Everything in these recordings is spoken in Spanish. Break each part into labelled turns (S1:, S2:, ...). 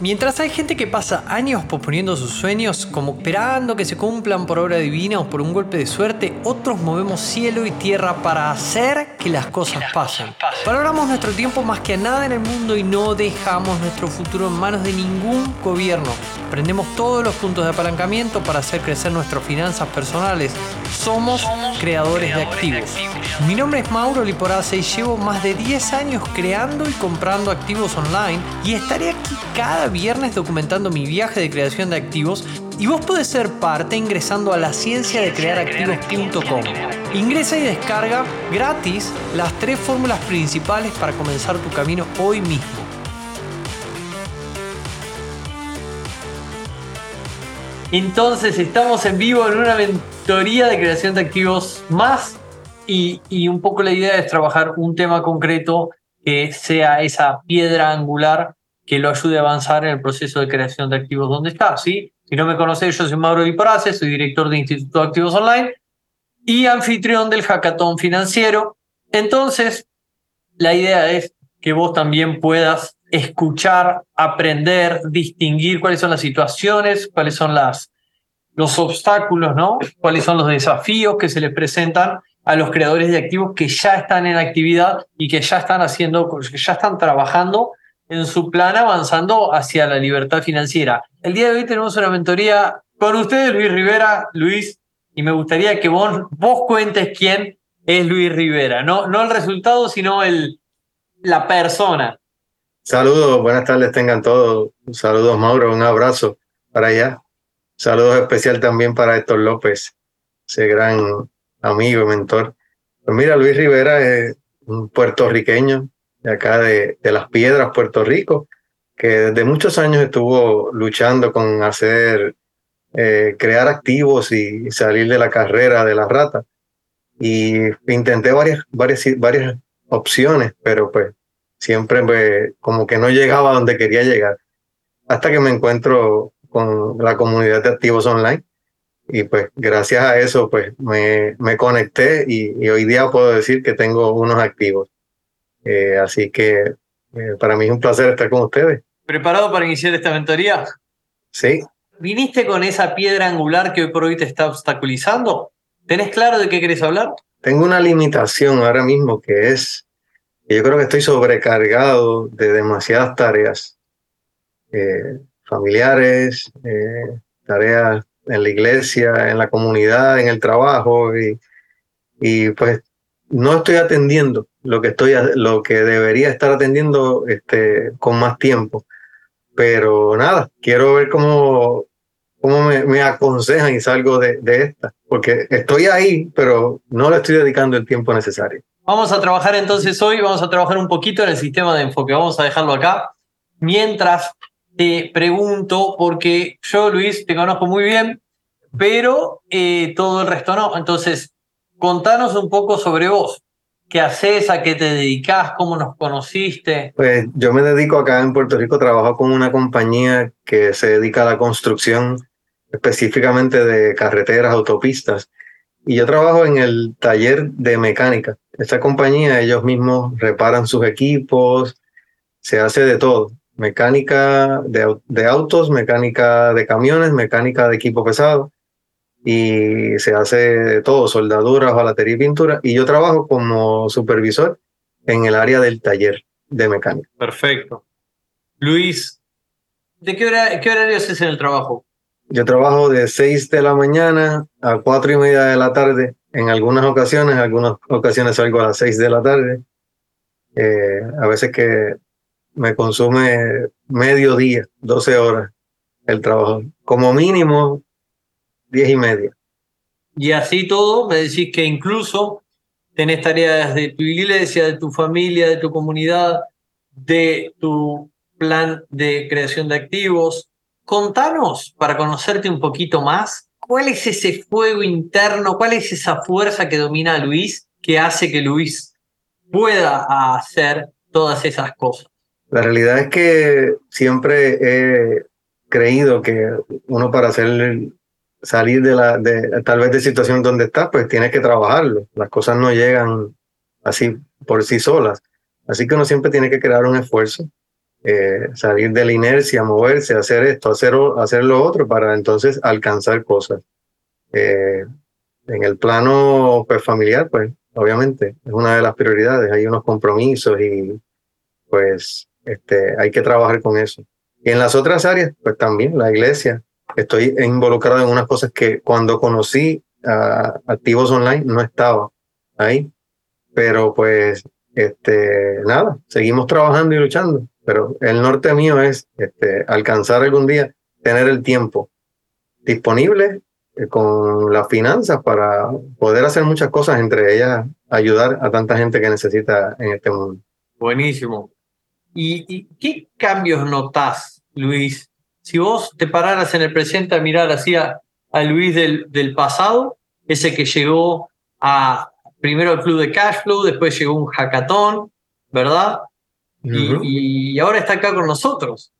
S1: Mientras hay gente que pasa años posponiendo sus sueños, como esperando que se cumplan por obra divina o por un golpe de suerte, otros movemos cielo y tierra para hacer que las cosas pasen. Valoramos nuestro tiempo más que a nada en el mundo y no dejamos nuestro futuro en manos de ningún gobierno. Prendemos todos los puntos de apalancamiento para hacer crecer nuestras finanzas personales. Somos, creadores, de, activos. Mi nombre es Mauro Liporace y llevo más de 10 años creando y comprando activos online y estaré aquí cada viernes documentando mi viaje de creación de activos y vos podés ser parte ingresando a la ciencia de crear activos.com. Ingresa y descarga gratis las tres fórmulas principales para comenzar tu camino hoy mismo. Entonces estamos en vivo en una mentoría de creación de activos más y, y, un poco la idea es trabajar un tema concreto que sea esa piedra angular que lo ayude a avanzar en el proceso de creación de activos donde está. ¿sí? Si no me conocéis, yo soy Mauro Liporace, soy director de Instituto de Activos Online y anfitrión del Hackathon Financiero. Entonces, la idea es que vos también puedas escuchar, aprender, distinguir cuáles son las situaciones, cuáles son las, los obstáculos, ¿no? cuáles son los desafíos que se les presentan a los creadores de activos que ya están en actividad y que ya están haciendo, que ya están trabajando en su plan avanzando hacia la libertad financiera. El día de hoy tenemos una mentoría con ustedes, Luis Rivera. Luis, y me gustaría que vos, vos cuentes quién es Luis Rivera. No, no el resultado, sino el, la persona.
S2: Saludos, buenas tardes tengan todos. Saludos, Mauro, un abrazo para allá. Saludos especial también para Héctor López, ese gran amigo y mentor. Pues mira, Luis Rivera es un puertorriqueño de acá de, de Las Piedras, Puerto Rico, que desde muchos años estuvo luchando con hacer, eh, crear activos y salir de la carrera de la rata. Y intenté varias, varias, varias opciones, pero pues siempre pues, como que no llegaba donde quería llegar. Hasta que me encuentro con la comunidad de activos online. Y pues gracias a eso pues me, me conecté y hoy día puedo decir que tengo unos activos. Eh, así que eh, para mí es un placer estar con ustedes.
S1: ¿Preparado para iniciar esta mentoría?
S2: Sí.
S1: ¿Viniste con esa piedra angular que hoy por hoy te está obstaculizando? ¿Tenés claro de qué querés hablar?
S2: Tengo una limitación ahora mismo que es, yo creo que estoy sobrecargado de demasiadas tareas eh, familiares, tareas en la iglesia, en la comunidad, en el trabajo y, y pues no estoy atendiendo lo que estoy lo que debería estar atendiendo este con más tiempo. Pero nada quiero ver cómo cómo me, me aconsejan y salgo de, de, esta porque estoy ahí pero no le estoy dedicando el tiempo necesario.
S1: Vamos a trabajar entonces hoy vamos a trabajar un poquito en el sistema de enfoque vamos a dejarlo acá. Mientras te pregunto porque yo Luis te conozco muy bien pero eh, todo el resto no. Entonces contanos un poco sobre vos. ¿Qué haces? ¿A qué te dedicas? ¿Cómo nos conociste?
S2: Pues yo me dedico acá en Puerto Rico, trabajo con una compañía que se dedica a la construcción específicamente de carreteras, autopistas. Y yo trabajo en el taller de mecánica. Esta compañía, ellos mismos reparan sus equipos, se hace de todo. Mecánica de, de autos, mecánica de camiones, mecánica de equipo pesado y se hace todo, soldadura, hojalatería y pintura. Y yo trabajo como supervisor en el área del taller de mecánica.
S1: Perfecto. Luis, ¿de qué, hora, qué horario haces en el trabajo?
S2: Yo trabajo de 6 de la mañana a 4 y media de la tarde. En algunas ocasiones, en algunas ocasiones salgo a las 6 de la tarde. Eh, a veces que me consume medio día, 12 horas el trabajo. Como mínimo diez y media.
S1: Y así todo, me decís que incluso tenés tareas de tu iglesia, de tu familia, de tu comunidad, de tu plan de creación de activos. Contanos, para conocerte un poquito más, cuál es ese fuego interno, cuál es esa fuerza que domina a Luis, que hace que Luis pueda hacer todas esas cosas.
S2: La realidad es que siempre he creído que uno para hacer salir de la, de, tal vez de situación donde estás, pues tienes que trabajarlo. Las cosas no llegan así por sí solas. Así que uno siempre tiene que crear un esfuerzo eh, salir de la inercia, moverse, hacer esto, hacer, hacer lo otro para entonces alcanzar cosas. Eh, en el plano pues, familiar, pues obviamente es una de las prioridades, hay unos compromisos y pues este, hay que trabajar con eso. Y en las otras áreas, pues también la iglesia, estoy involucrado en unas cosas que cuando conocí a Activos Online no estaba ahí, pero pues este, nada, seguimos trabajando y luchando pero el norte mío es este, alcanzar algún día, tener el tiempo disponible eh, con las finanzas para poder hacer muchas cosas, entre ellas ayudar a tanta gente que necesita en este mundo.
S1: Buenísimo. ¿Y, qué cambios notas, Luis? Si vos te pararas en el presente a mirar así a, Luis del, del pasado, ese que llegó a primero al club de cash flow, después llegó un hackathon, ¿verdad? y, ahora está acá con nosotros.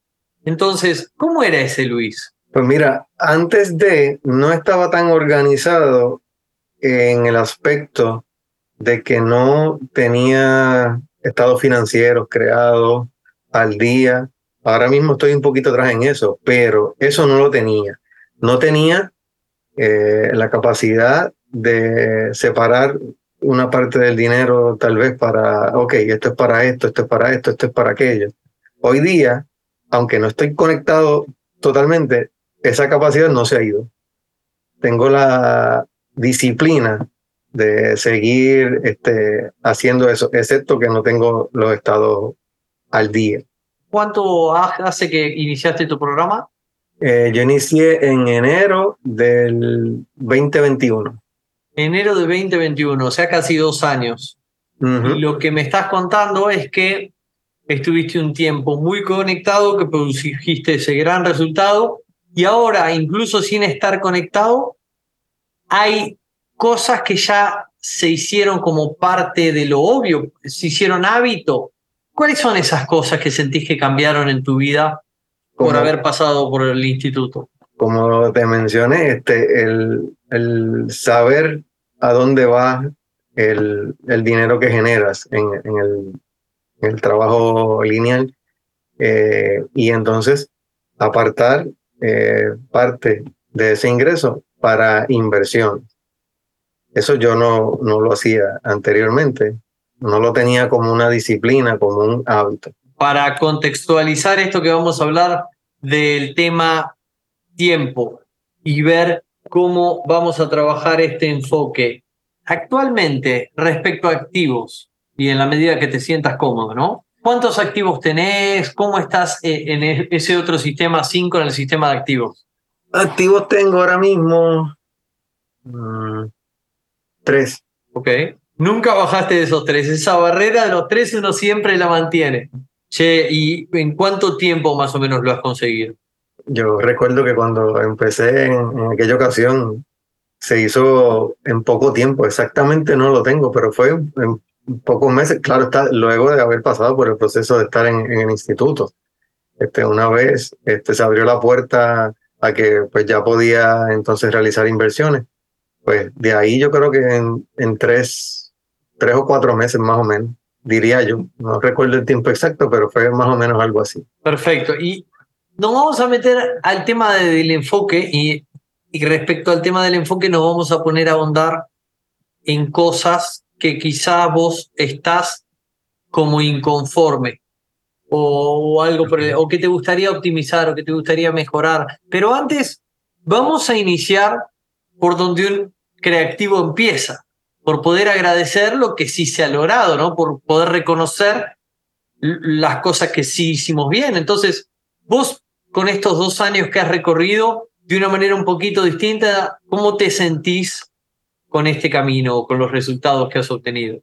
S1: Entonces, ¿cómo era ese Luis?
S2: Pues mira, antes de no estaba tan organizado en el aspecto de que no tenía estados financieros creados al día. Ahora mismo estoy un poquito atrás en eso, pero eso no lo tenía. No tenía eh, la capacidad de separar una parte del dinero tal vez para, ok, esto es para esto, esto es para esto, esto es para aquello. Hoy día, aunque no estoy conectado totalmente, esa capacidad no se ha ido. Tengo la disciplina de seguir este, haciendo eso, excepto que no tengo los estados al día.
S1: ¿Cuánto hace que iniciaste tu programa?
S2: Eh, yo inicié en enero del 2021
S1: enero de 2021, o sea, casi dos años. Y lo que me estás contando es que estuviste un tiempo muy conectado, que produjiste ese gran resultado, y ahora, incluso sin estar conectado, hay cosas que ya se hicieron como parte de lo obvio, se hicieron hábito. ¿Cuáles son esas cosas que sentís que cambiaron en tu vida por haber pasado por el instituto?
S2: Como te mencioné, este, el, el saber a dónde va el, el dinero que generas en, en, el, el, trabajo lineal eh, y entonces apartar eh, parte de ese ingreso para inversión. Eso yo no, no lo hacía anteriormente, no lo tenía como una disciplina, como un hábito.
S1: Para contextualizar esto que vamos a hablar del tema tiempo y ver cómo vamos a trabajar este enfoque. Actualmente, respecto a activos, y en la medida que te sientas cómodo, ¿no? ¿Cuántos activos tenés? ¿Cómo estás eh, en e-, ese otro sistema 5 en el sistema de activos?
S2: Activos tengo ahora mismo mm, tres.
S1: Ok. Nunca bajaste de esos tres. Esa barrera de los tres uno siempre la mantiene. Che, ¿y en cuánto tiempo más o menos lo has conseguido?
S2: Yo recuerdo que cuando empecé en, aquella ocasión se hizo en poco tiempo, exactamente no lo tengo, pero fue en, pocos meses, claro está, luego de haber pasado por el proceso de estar en, el instituto. Este, una vez este, se abrió la puerta a que pues ya podía entonces realizar inversiones, pues de ahí yo creo que en, en tres, tres o cuatro meses más o menos, diría yo, no recuerdo el tiempo exacto, pero fue más o menos algo así.
S1: Perfecto. Y nos vamos a meter al tema del enfoque y, respecto al tema del enfoque nos vamos a poner a ahondar en cosas que quizá vos estás como inconforme o, algo o que te gustaría optimizar o que te gustaría mejorar. Pero antes vamos a iniciar por donde un creativo empieza, por poder agradecer lo que sí se ha logrado, ¿no? Por poder reconocer las cosas que sí hicimos bien. Entonces, vos con estos dos años que has recorrido de una manera un poquito distinta, ¿cómo te sentís con este camino, con los resultados que has obtenido?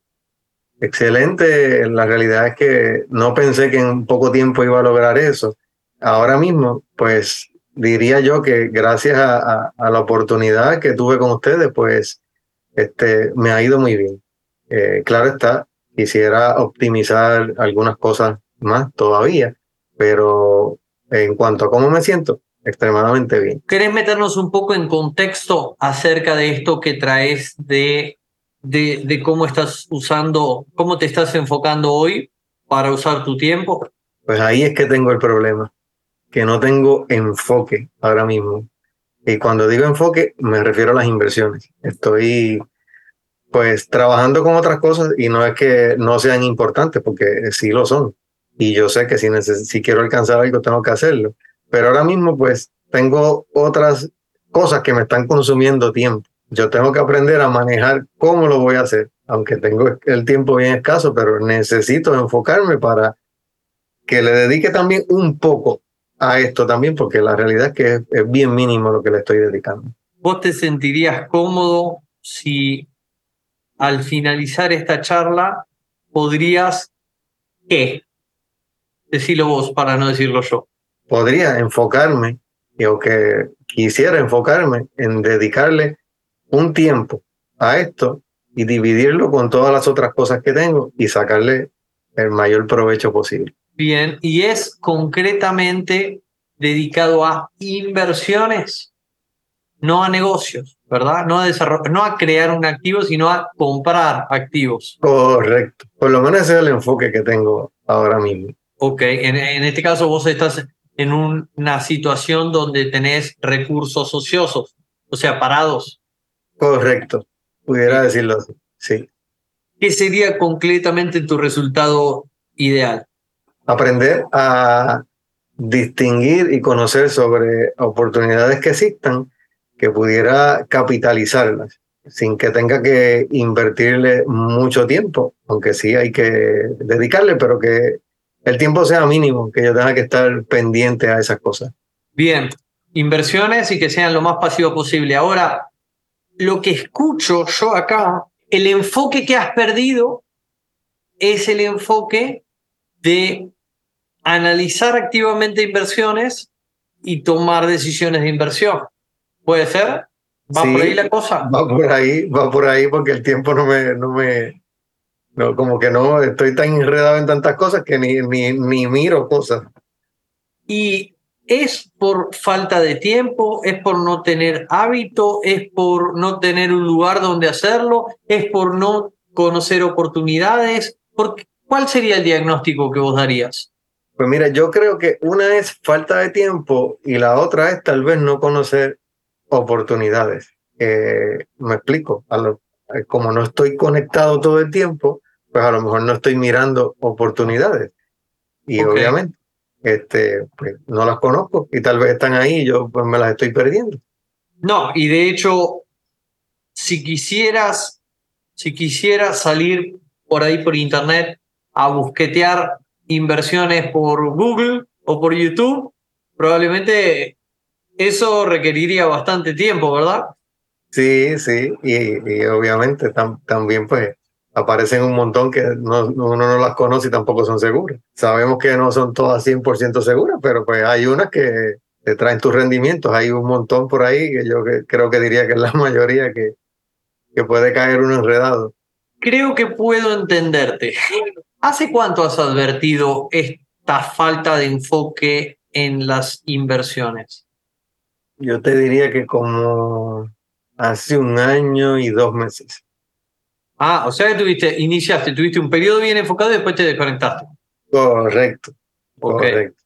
S2: Excelente, la realidad es que no pensé que en poco tiempo iba a lograr eso. Ahora mismo, pues diría yo que gracias a, la oportunidad que tuve con ustedes, pues este, me ha ido muy bien. Eh, claro está, quisiera optimizar algunas cosas más todavía, pero en cuanto a cómo me siento, extremadamente bien.
S1: ¿Querés meternos un poco en contexto acerca de esto que traes de, de, de cómo estás usando, cómo te estás enfocando hoy para usar tu tiempo?
S2: Pues ahí es que tengo el problema, que no tengo enfoque ahora mismo. Y cuando digo enfoque, me refiero a las inversiones. Estoy pues trabajando con otras cosas y no es que no sean importantes, porque sí lo son. Y yo sé que si, si quiero alcanzar algo, tengo que hacerlo. Pero ahora mismo, pues tengo otras cosas que me están consumiendo tiempo. Yo tengo que aprender a manejar cómo lo voy a hacer, aunque tengo el tiempo bien escaso, pero necesito enfocarme para que le dedique también un poco a esto también, porque la realidad es que es, bien mínimo lo que le estoy dedicando.
S1: ¿Vos te sentirías cómodo si al finalizar esta charla podrías, ¿qué? Decirlo vos para no decirlo yo.
S2: Podría enfocarme, o que quisiera enfocarme en dedicarle un tiempo a esto y dividirlo con todas las otras cosas que tengo y sacarle el mayor provecho posible.
S1: Bien, y es concretamente dedicado a inversiones, no a negocios, ¿verdad? No a, no a crear un activo, sino a comprar activos.
S2: Correcto. Por lo menos ese es el enfoque que tengo ahora mismo.
S1: Ok, en, en este caso vos estás en una situación donde tenés recursos ociosos, o sea, parados.
S2: Correcto, pudiera decirlo así, sí.
S1: ¿Qué sería concretamente tu resultado ideal?
S2: Aprender a distinguir y conocer sobre oportunidades que existan que pudiera capitalizarlas sin que tenga que invertirle mucho tiempo, aunque sí hay que dedicarle, pero que el tiempo sea mínimo, que yo tenga que estar pendiente a esas cosas.
S1: Bien, inversiones y que sean lo más pasivo posible. Ahora, lo que escucho yo acá, el enfoque que has perdido es el enfoque de analizar activamente inversiones y tomar decisiones de inversión. ¿Puede ser? ¿Va por ahí la cosa?
S2: Va por ahí, va por ahí porque el tiempo no me, no me, no, como que no, estoy tan enredado en tantas cosas que ni, ni, ni miro cosas.
S1: Y es por falta de tiempo, es por no tener hábito, es por no tener un lugar donde hacerlo, es por no conocer oportunidades. ¿Cuál sería el diagnóstico que vos darías?
S2: Pues mira, yo creo que una es falta de tiempo y la otra es tal vez no conocer oportunidades. Eh, me explico, eh, como no estoy conectado todo el tiempo, pues a lo mejor no estoy mirando oportunidades. Y obviamente, este, pues no las conozco y tal vez están ahí y yo pues me las estoy perdiendo.
S1: No, y de hecho, si quisieras, si quisieras salir por ahí por internet a busquetear inversiones por Google o por YouTube, probablemente eso requeriría bastante tiempo, ¿verdad?
S2: Sí, sí, y, obviamente también pues aparecen un montón que no, uno no las conoce y tampoco son seguras. Sabemos que no son todas 100% seguras, pero pues hay unas que te traen tus rendimientos. Hay un montón por ahí que yo creo que diría que es la mayoría que, que puede caer uno enredado.
S1: Creo que puedo entenderte. ¿Hace cuánto has advertido esta falta de enfoque en las inversiones?
S2: Yo te diría que como hace un año y dos meses.
S1: Ah, o sea que tuviste, iniciaste, tuviste un periodo bien enfocado y después te desconectaste.
S2: Correcto. Correcto.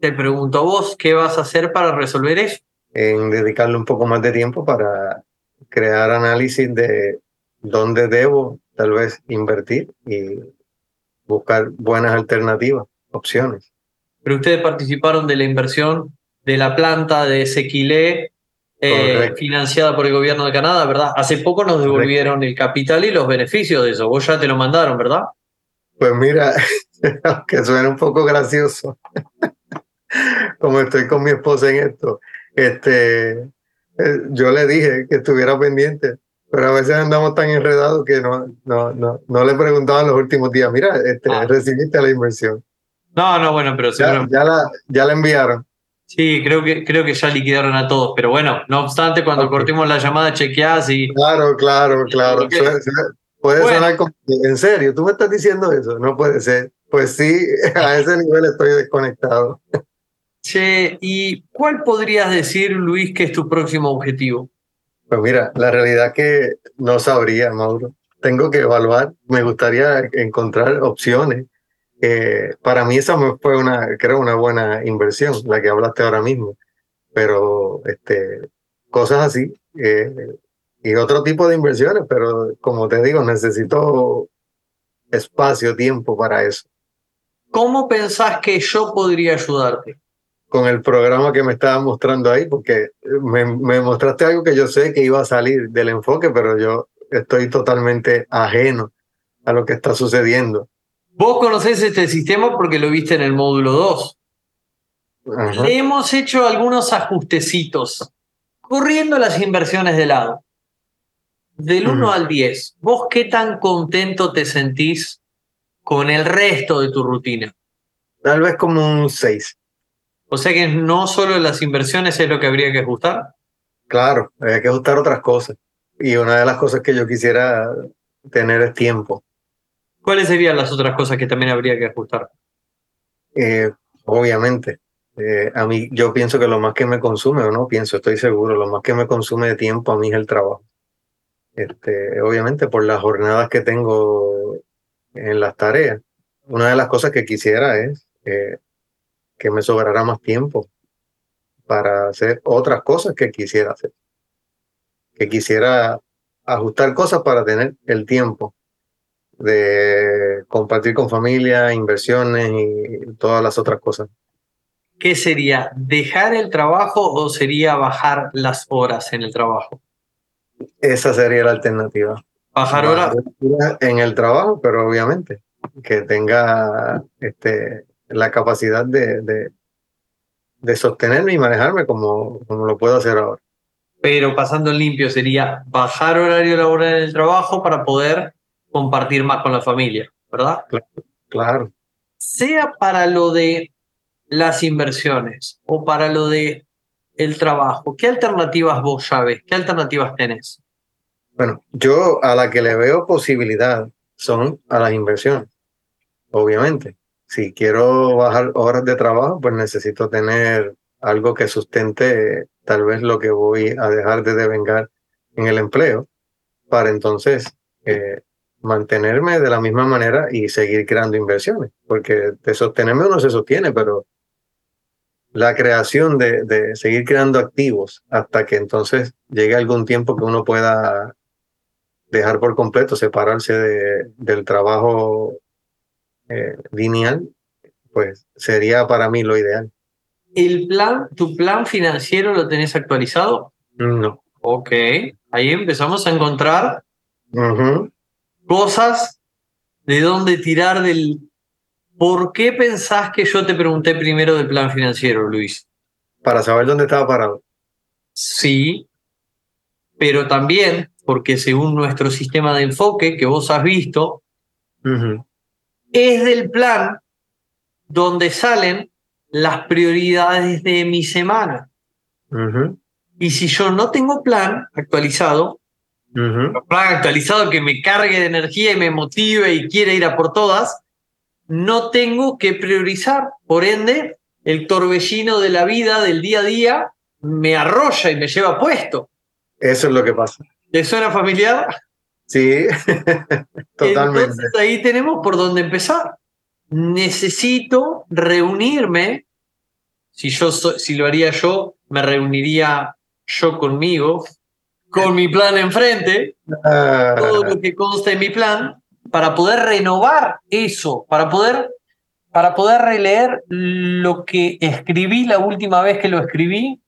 S1: Te pregunto a vos, ¿qué vas a hacer para resolver eso?
S2: En dedicarle un poco más de tiempo para crear análisis de dónde debo tal vez invertir y buscar buenas alternativas, opciones.
S1: Pero ustedes participaron de la inversión de la planta de Sequilé eh, financiada por el gobierno de Canadá, ¿verdad? Hace poco nos devolvieron el capital y los beneficios de eso. Vos ya te lo mandaron, ¿verdad?
S2: Pues mira, que suena un poco gracioso, como estoy con mi esposa en esto, este, eh, yo le dije que estuviera pendiente pero a veces andamos tan enredados que no, no, no, no le preguntaban los últimos días, mira, este, ah. recibiste la inversión.
S1: No, no, bueno, pero
S2: ya, ya, la, ya la enviaron.
S1: Sí, creo que, creo que ya liquidaron a todos, pero bueno, no obstante, cuando cortemos la llamada chequeás y...
S2: Claro, claro, claro. Puede, sonar como, en serio, tú me estás diciendo eso, no puede ser. Pues sí, a ese nivel estoy desconectado.
S1: Che, ¿y cuál podrías decir, Luis, que es tu próximo objetivo?
S2: Pues mira, la realidad que no sabría, Mauro. Tengo que evaluar, me gustaría encontrar opciones. Eh, para mí esa fue una, creo, una buena inversión, la que hablaste ahora mismo. Pero este, cosas así. Eh, y otro tipo de inversiones, pero como te digo, necesito espacio, tiempo para eso.
S1: ¿Cómo pensás que yo podría ayudarte?
S2: Con el programa que me estabas mostrando ahí, porque me, me mostraste algo que yo sé que iba a salir del enfoque, pero yo estoy totalmente ajeno a lo que está sucediendo.
S1: Vos conocés este sistema porque lo viste en el módulo 2. Le hemos hecho algunos ajustecitos, corriendo las inversiones de lado. Del 1 al 10, ¿vos qué tan contento te sentís con el resto de tu rutina?
S2: Tal vez como un 6.
S1: O sea que no solo las inversiones es lo que habría que ajustar.
S2: Claro, hay que ajustar otras cosas. Y una de las cosas que yo quisiera tener es tiempo.
S1: ¿Cuáles serían las otras cosas que también habría que ajustar?
S2: Eh, obviamente, eh, a mí yo pienso que lo más que me consume, o no pienso, estoy seguro, lo más que me consume de tiempo a mí es el trabajo. Este, obviamente por las jornadas que tengo en las tareas. Una de las cosas que quisiera es eh, que me sobrara más tiempo para hacer otras cosas que quisiera hacer. Que quisiera ajustar cosas para tener el tiempo de compartir con familia, inversiones y todas las otras cosas.
S1: ¿Qué sería? ¿Dejar el trabajo o sería bajar las horas en el trabajo?
S2: Esa sería la alternativa.
S1: Bajar horas.
S2: En el trabajo, pero obviamente que tenga este, la capacidad de, de, de sostenerme y manejarme como, como lo puedo hacer ahora.
S1: Pero pasando en limpio sería bajar horario laboral en el trabajo para poder compartir más con la familia, ¿verdad?
S2: Claro.
S1: Sea para lo de las inversiones o para lo de el trabajo, ¿qué alternativas vos sabes? ¿Qué alternativas tenés?
S2: Bueno, yo a la que le veo posibilidad son a las inversiones, obviamente. Si quiero bajar horas de trabajo, pues necesito tener algo que sustente tal vez lo que voy a dejar de devengar en el empleo, para entonces eh, mantenerme de la misma manera y seguir creando inversiones, porque de sostenerme uno se sostiene, pero la creación de, de, seguir creando activos hasta que entonces llegue algún tiempo que uno pueda dejar por completo, separarse de, del trabajo eh, lineal, pues sería para mí lo ideal.
S1: ¿El plan, tu plan financiero lo tenés actualizado?
S2: No.
S1: Ok, ahí empezamos a encontrar cosas de dónde tirar del ¿Por qué pensás que yo te pregunté primero del plan financiero, Luis?
S2: Para saber dónde estaba parado.
S1: Sí, pero también porque según nuestro sistema de enfoque que vos has visto, es del plan donde salen las prioridades de mi semana. Y si yo no tengo plan actualizado, plan actualizado que me cargue de energía y me motive y quiere ir a por todas, no tengo que priorizar. Por ende, el torbellino de la vida, del día a día, me arrolla y me lleva puesto.
S2: Eso es lo que pasa.
S1: ¿Te suena familiar?
S2: Sí, totalmente.
S1: Entonces ahí tenemos por dónde empezar. Necesito reunirme. Si, yo si lo haría yo, me reuniría yo conmigo, con mi plan enfrente, ah. todo lo que consta en mi plan, para poder renovar eso, para poder, para poder releer lo que escribí la última vez que lo escribí,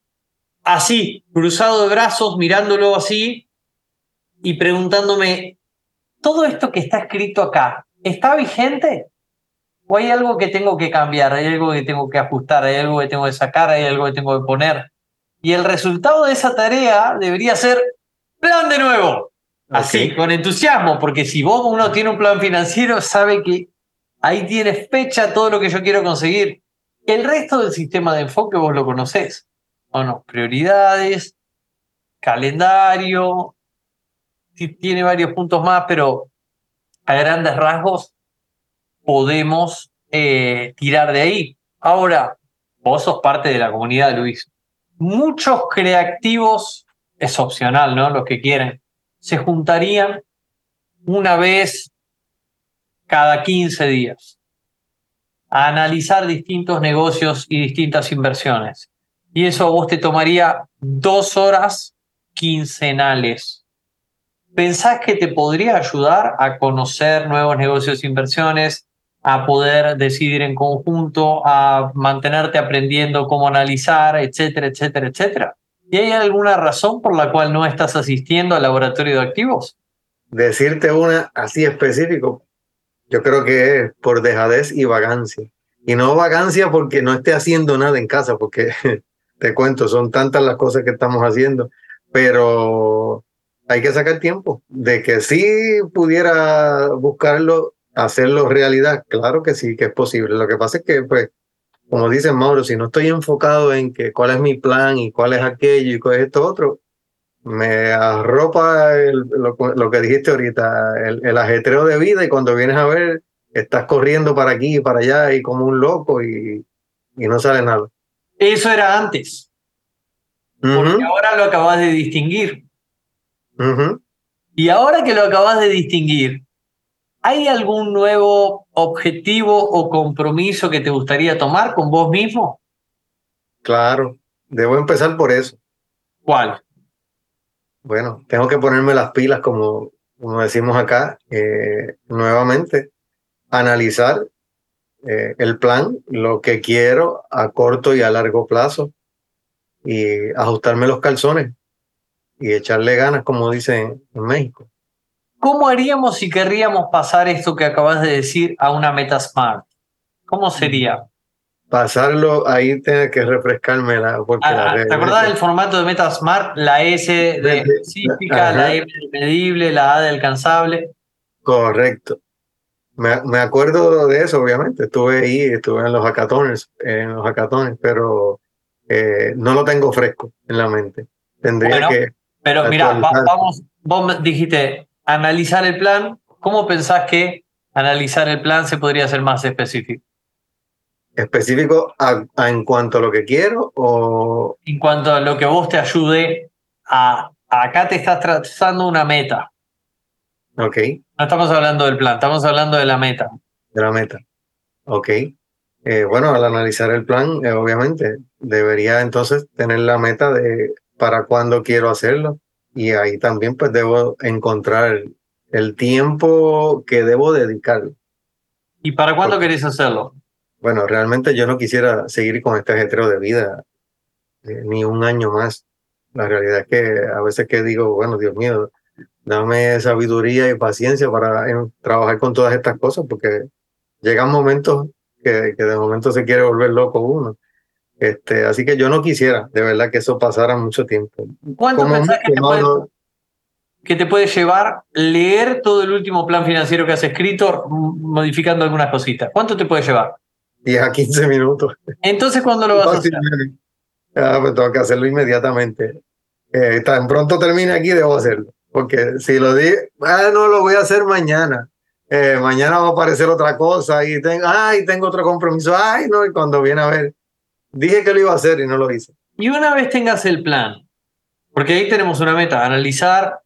S1: así, cruzado de brazos, mirándolo así y preguntándome, ¿todo esto que está escrito acá está vigente? ¿O hay algo que tengo que cambiar? ¿Hay algo que tengo que ajustar? ¿Hay algo que tengo que sacar? ¿Hay algo que tengo que poner? Y el resultado de esa tarea debería ser plan de nuevo. Así, con entusiasmo, porque si vos uno tiene un plan financiero, sabe que ahí tiene fecha todo lo que yo quiero conseguir. El resto del sistema de enfoque vos lo conocés, ¿o no? Prioridades, calendario, tiene varios puntos más, pero a grandes rasgos podemos eh, tirar de ahí. Ahora, vos sos parte de la comunidad, Luis. Muchos creativos, es opcional, ¿no? Los que quieren se juntarían una vez cada 15 días. a analizar distintos negocios y distintas inversiones. Y eso a vos te tomaría dos horas quincenales. ¿Pensás que te podría ayudar a conocer nuevos negocios e inversiones, a poder decidir en conjunto, a mantenerte aprendiendo cómo analizar, etcétera, etcétera, etcétera? ¿Y hay alguna razón por la cual no estás asistiendo al laboratorio de activos?
S2: Decirte una así específico, yo creo que es por dejadez y vagancia. Y no vagancia porque no esté haciendo nada en casa, porque te cuento, son tantas las cosas que estamos haciendo, pero hay que sacar tiempo de que si pudiera buscarlo, hacerlo realidad, claro que sí, que es posible. Lo que pasa es que, pues, como dice Mauro, si no estoy enfocado en que cuál es mi plan y cuál es aquello y cuál es esto otro, me arropa lo, que dijiste ahorita, el, ajetreo de vida y cuando vienes a ver, estás corriendo para aquí y para allá y como un loco y, y no sale nada.
S1: Eso era antes. Porque ahora lo acabas de distinguir. Y ahora que lo acabas de distinguir, ¿hay algún nuevo objetivo o compromiso que te gustaría tomar con vos mismo?
S2: Claro, debo empezar por eso.
S1: ¿Cuál?
S2: Bueno, tengo que ponerme las pilas, como, como decimos acá, eh, nuevamente, analizar eh, el plan, lo que quiero a corto y a largo plazo, y ajustarme los calzones y echarle ganas, como dicen en México.
S1: ¿Cómo haríamos si querríamos pasar esto que acabas de decir a una meta smart? ¿Cómo sería?
S2: Pasarlo, ahí tiene que refrescarme la.
S1: Ah, ¿Te acordás del formato de meta smart? La S de específica, la M de medible, la A de alcanzable.
S2: Correcto. Me, me, acuerdo de eso, obviamente. Estuve ahí, estuve en los hackatones, en los hackatones, pero eh, no lo tengo fresco en la mente. Tendría que.
S1: Pero mira, vamos, vos dijiste analizar el plan. ¿Cómo pensás que analizar el plan se podría hacer más específico?
S2: ¿Específico en cuanto a lo que quiero o...?
S1: En cuanto a lo que vos te ayude a... Acá te estás trazando una meta.
S2: Ok.
S1: No estamos hablando del plan, estamos hablando de la meta.
S2: De la meta. Ok. Eh, bueno, al analizar el plan, eh, obviamente, debería entonces tener la meta de para cuándo quiero hacerlo. Y ahí también pues debo encontrar el tiempo que debo dedicar.
S1: ¿Y para cuándo querés hacerlo?
S2: Bueno, realmente yo no quisiera seguir con este ajetreo de vida eh, ni un año más. La realidad es que a veces que digo, bueno, Dios mío, dame sabiduría y paciencia para trabajar con todas estas cosas, porque llegan momentos que, que de momento se quiere volver loco uno. Este, así que yo no quisiera, de verdad, que eso pasara mucho tiempo.
S1: ¿Cuánto pensás que te, puede, que te puede llevar leer todo el último plan financiero que has escrito, modificando algunas cositas? ¿Cuánto te puede llevar?
S2: 10 a 15 minutos.
S1: Entonces, ¿cuándo lo vas a hacer?
S2: Ah, pues tengo que hacerlo inmediatamente. Eh, tan pronto termine aquí, debo hacerlo. Porque si lo di, ah, no lo voy a hacer mañana. Eh, mañana va a aparecer otra cosa y tengo, ay, tengo otro compromiso, ay, no, y cuando viene a ver, Dije que lo iba a hacer y no lo hice.
S1: Y una vez tengas el plan, porque ahí tenemos una meta, analizar,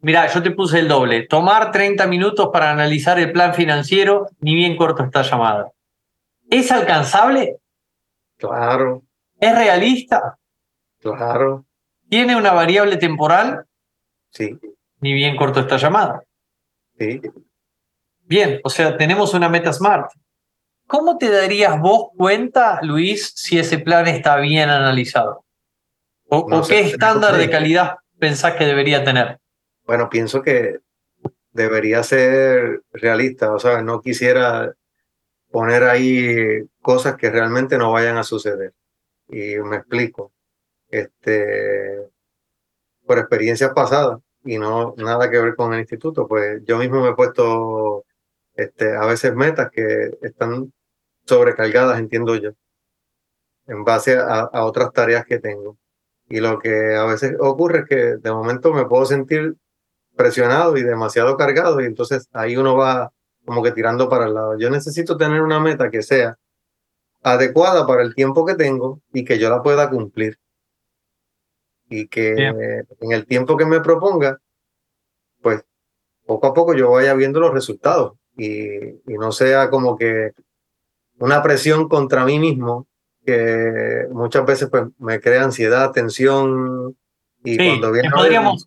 S1: mira, yo te puse el doble, tomar 30 minutos para analizar el plan financiero, ni bien corto esta llamada. ¿Es alcanzable?
S2: Claro.
S1: ¿Es realista?
S2: Claro.
S1: ¿Tiene una variable temporal?
S2: Sí.
S1: Ni bien corto esta llamada.
S2: Sí.
S1: Bien, o sea, tenemos una meta smart. ¿Cómo te darías vos cuenta, Luis, si ese plan está bien analizado? ¿O, qué estándar de calidad pensás que debería tener?
S2: Bueno, pienso que debería ser realista, o sea, no quisiera poner ahí cosas que realmente no vayan a suceder. Y me explico. Este, por experiencias pasadas y no nada que ver con el instituto, pues yo mismo me he puesto este, a veces metas que están sobrecargadas, entiendo yo, en base a, otras tareas que tengo. Y lo que a veces ocurre es que de momento me puedo sentir presionado y demasiado cargado y entonces ahí uno va como que tirando para el lado. Yo necesito tener una meta que sea adecuada para el tiempo que tengo y que yo la pueda cumplir. Y que en el tiempo que me proponga, pues poco a poco yo vaya viendo los resultados y, no sea como que una presión contra mí mismo que muchas veces pues, me crea ansiedad, tensión. Y cuando viene.
S1: Le podríamos,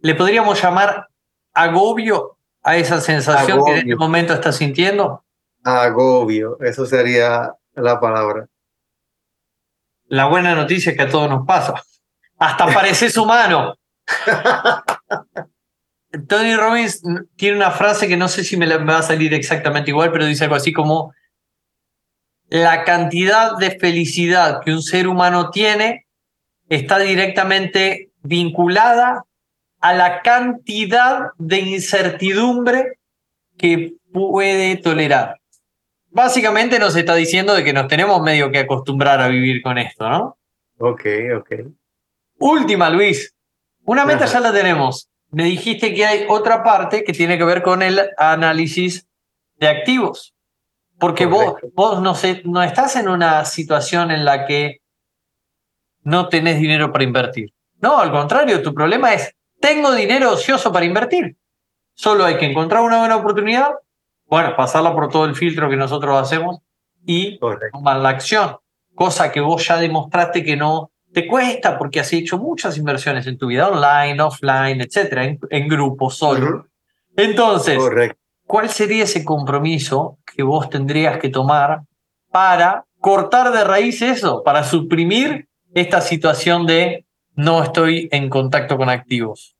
S1: le podríamos llamar agobio a esa sensación que en este momento estás sintiendo.
S2: Agobio, eso sería la palabra.
S1: La buena noticia es que a todos nos pasa. Hasta pareces humano. Tony Robbins tiene una frase que no sé si me, va a salir exactamente igual, pero dice algo así como la cantidad de felicidad que un ser humano tiene está directamente vinculada a la cantidad de incertidumbre que puede tolerar. Básicamente nos está diciendo de que nos tenemos medio que acostumbrar a vivir con esto, ¿no?
S2: Ok, ok.
S1: Última, Luis. Una meta ya la tenemos. Me dijiste que hay otra parte que tiene que ver con el análisis de activos. Porque vos, vos no, sé, no estás en una situación en la que no tenés dinero para invertir. No, al contrario, tu problema es, tengo dinero ocioso para invertir. Solo hay que encontrar una buena oportunidad, bueno, pasarla por todo el filtro que nosotros hacemos y tomar la acción. Cosa que vos ya demostraste que no te cuesta porque has hecho muchas inversiones en tu vida online, offline, etcétera, en, en grupo, solo. Entonces, ¿cuál sería ese compromiso que vos tendrías que tomar para cortar de raíz eso, para suprimir esta situación de no estoy en contacto con activos?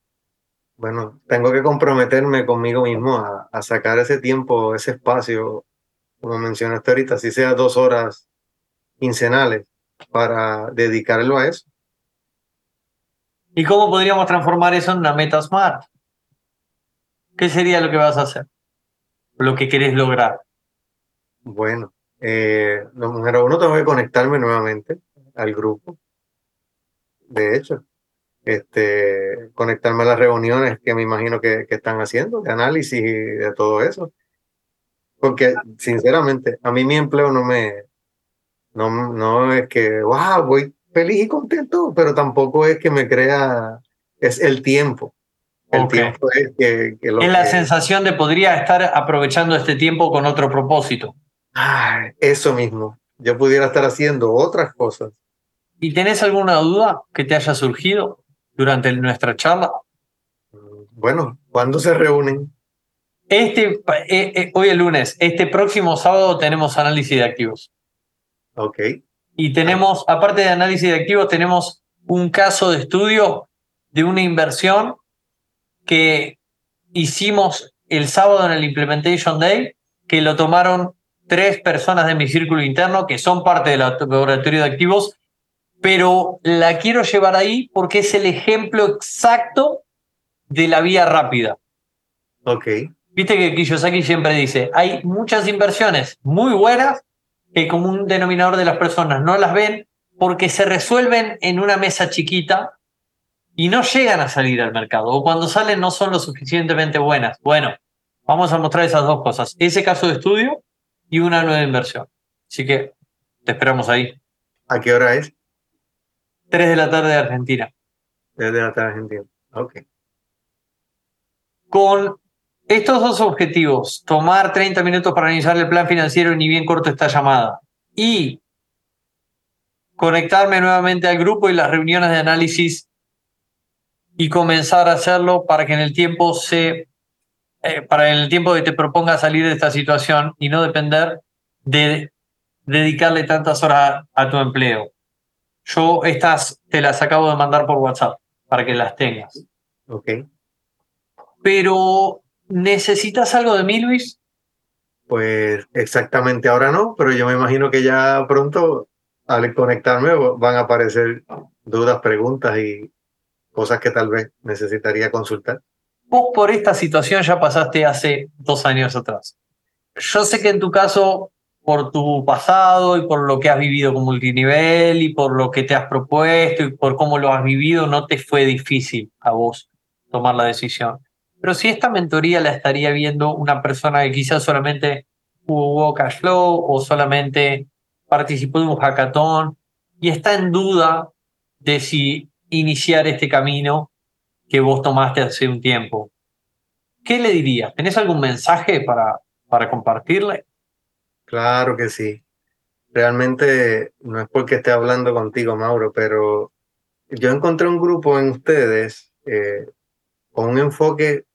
S2: Bueno, tengo que comprometerme conmigo mismo a, sacar ese tiempo, ese espacio, como mencionaste ahorita, si sea dos horas quincenales, para dedicarlo a eso.
S1: ¿Y cómo podríamos transformar eso en una meta smart? ¿Qué sería lo que vas a hacer? Lo que querés lograr.
S2: Bueno, eh, número uno, tengo que conectarme nuevamente al grupo. De hecho, este, conectarme a las reuniones que me imagino que, que están haciendo, de análisis y de todo eso. Porque, sinceramente, a mí mi empleo no me, no, no es que, wow, voy feliz y contento, pero tampoco es que me crea, es el tiempo. El tiempo es que, que
S1: Es la sensación de podría estar aprovechando este tiempo con otro propósito.
S2: Ah, eso mismo. Yo pudiera estar haciendo otras cosas.
S1: ¿Y tenés alguna duda que te haya surgido durante nuestra charla?
S2: Bueno, ¿cuándo se reúnen?
S1: Este, eh, eh, hoy el lunes, este próximo sábado tenemos análisis de activos.
S2: Ok.
S1: Y tenemos, aparte de análisis de activos, tenemos un caso de estudio de una inversión que hicimos el sábado en el Implementation Day, que lo tomaron tres personas de mi círculo interno que son parte del laboratorio de activos, pero la quiero llevar ahí porque es el ejemplo exacto de la vía rápida.
S2: Ok.
S1: Viste que Kiyosaki siempre dice, hay muchas inversiones muy buenas como un denominador de las personas no las ven porque se resuelven en una mesa chiquita y no llegan a salir al mercado o cuando salen no son lo suficientemente buenas. Bueno, vamos a mostrar esas dos cosas, ese caso de estudio y una nueva inversión. Así que te esperamos ahí.
S2: ¿A qué hora es?
S1: Tres de la tarde de Argentina.
S2: Tres de la tarde de Argentina. Ok.
S1: Con estos dos objetivos, tomar 30 minutos para iniciar el plan financiero ni bien corto esta llamada y conectarme nuevamente al grupo y las reuniones de análisis y comenzar a hacerlo para que en el tiempo se eh, para en el tiempo que te proponga salir de esta situación y no depender de dedicarle tantas horas a, a tu empleo. Yo estas te las acabo de mandar por WhatsApp para que las tengas.
S2: Ok.
S1: Pero ¿Necesitas algo de mí, Luis?
S2: Pues exactamente ahora no, pero yo me imagino que ya pronto al conectarme van a aparecer dudas, preguntas y cosas que tal vez necesitaría consultar.
S1: Vos por esta situación ya pasaste hace dos años atrás. Yo sé que en tu caso, por tu pasado y por lo que has vivido con multinivel y por lo que te has propuesto y por cómo lo has vivido, no te fue difícil a vos tomar la decisión. Pero si esta mentoría la estaría viendo una persona que quizás solamente jugó cash flow o solamente participó de un hackathon y está en duda de si iniciar este camino que vos tomaste hace un tiempo, ¿qué le dirías? ¿Tenés algún mensaje para, para compartirle?
S2: Claro que sí. Realmente no es porque esté hablando contigo, Mauro, pero yo encontré un grupo en ustedes eh, con un enfoque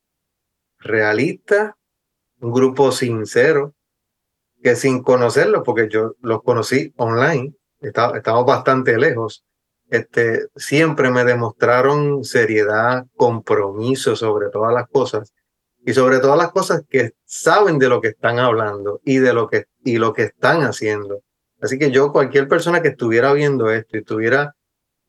S2: realista, un grupo sincero, que sin conocerlos, porque yo los conocí online, estamos bastante lejos, este, siempre me demostraron seriedad, compromiso sobre todas las cosas y sobre todas las cosas que saben de lo que están hablando y de lo que, y lo que están haciendo. Así que yo, cualquier persona que estuviera viendo esto y tuviera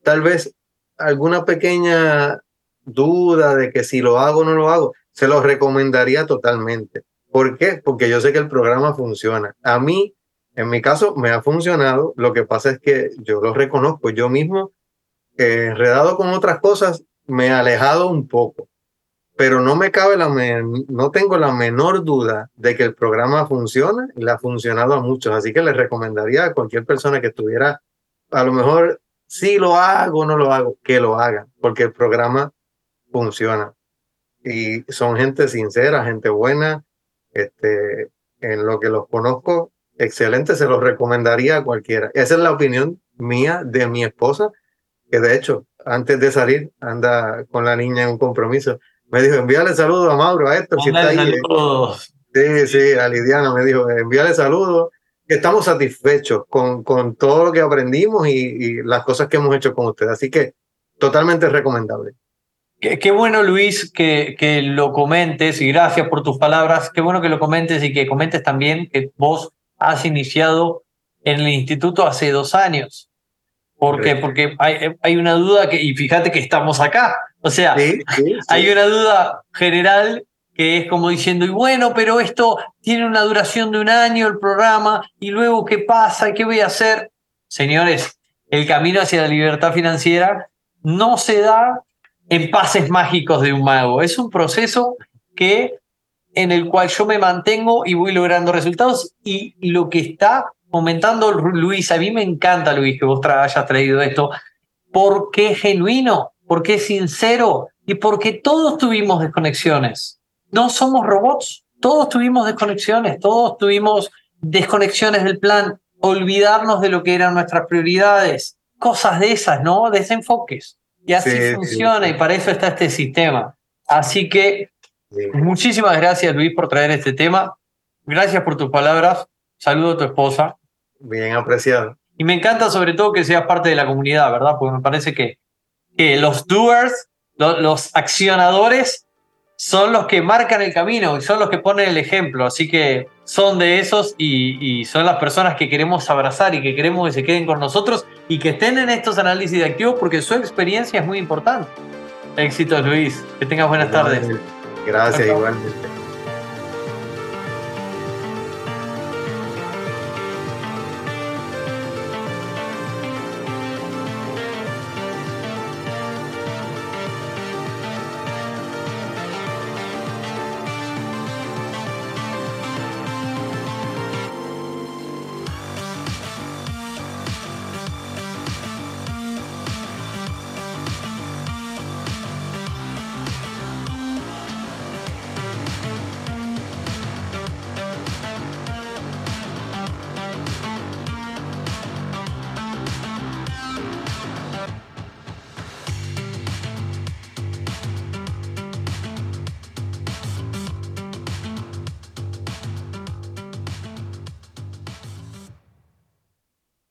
S2: tal vez alguna pequeña duda de que si lo hago o no lo hago, se lo recomendaría totalmente. ¿Por qué? Porque yo sé que el programa funciona. A mí, en mi caso, me ha funcionado. Lo que pasa es que yo lo reconozco. Yo mismo, eh, enredado con otras cosas, me he alejado un poco. Pero no me cabe la, no tengo la menor duda de que el programa funciona y le ha funcionado a muchos. Así que le recomendaría a cualquier persona que estuviera, a lo mejor, si lo hago o no lo hago, que lo haga, porque el programa funciona. Y son gente sincera, gente buena. Este, en lo que los conozco, excelente, se los recomendaría a cualquiera. Esa es la opinión mía de mi esposa, que de hecho, antes de salir, anda con la niña en un compromiso. Me dijo, envíale saludos a Mauro, a esto, si está ahí. Sí, sí, a Lidiana me dijo, envíale saludos, que estamos satisfechos con, con todo lo que aprendimos y, y las cosas que hemos hecho con usted. Así que totalmente recomendable.
S1: Qué, bueno, Luis, que, que, lo comentes y gracias por tus palabras. Qué bueno que lo comentes y que comentes también que vos has iniciado en el instituto hace dos años. ¿Por qué? Porque hay, hay, una duda que, y fíjate que estamos acá. O sea, hay una duda general que es como diciendo, y bueno, pero esto tiene una duración de un año el programa, y luego qué pasa, qué voy a hacer. Señores, el camino hacia la libertad financiera no se da en pases mágicos de un mago. Es un proceso que, en el cual yo me mantengo y voy logrando resultados. Y lo que está comentando Luis, a mí me encanta, Luis, que vos hayas traído esto, porque es genuino, porque es sincero y porque todos tuvimos desconexiones. No somos robots, todos tuvimos desconexiones, todos tuvimos desconexiones del plan, olvidarnos de lo que eran nuestras prioridades, cosas de esas, ¿no? Desenfoques. Y así funciona y para eso está este sistema. Así que muchísimas gracias Luis por traer este tema. Gracias por tus palabras. Saludo a tu esposa.
S2: Bien apreciado.
S1: Y me encanta sobre todo que seas parte de la comunidad, ¿verdad? Porque me parece que, que los doers, los accionadores, son los que marcan el camino y son los que ponen el ejemplo. Así que son de esos y, son las personas que queremos abrazar y que queremos que se queden con nosotros y que estén en estos análisis de activos porque su experiencia es muy importante. Éxitos, Luis. Que tengas buenas tardes.
S2: Gracias, igualmente.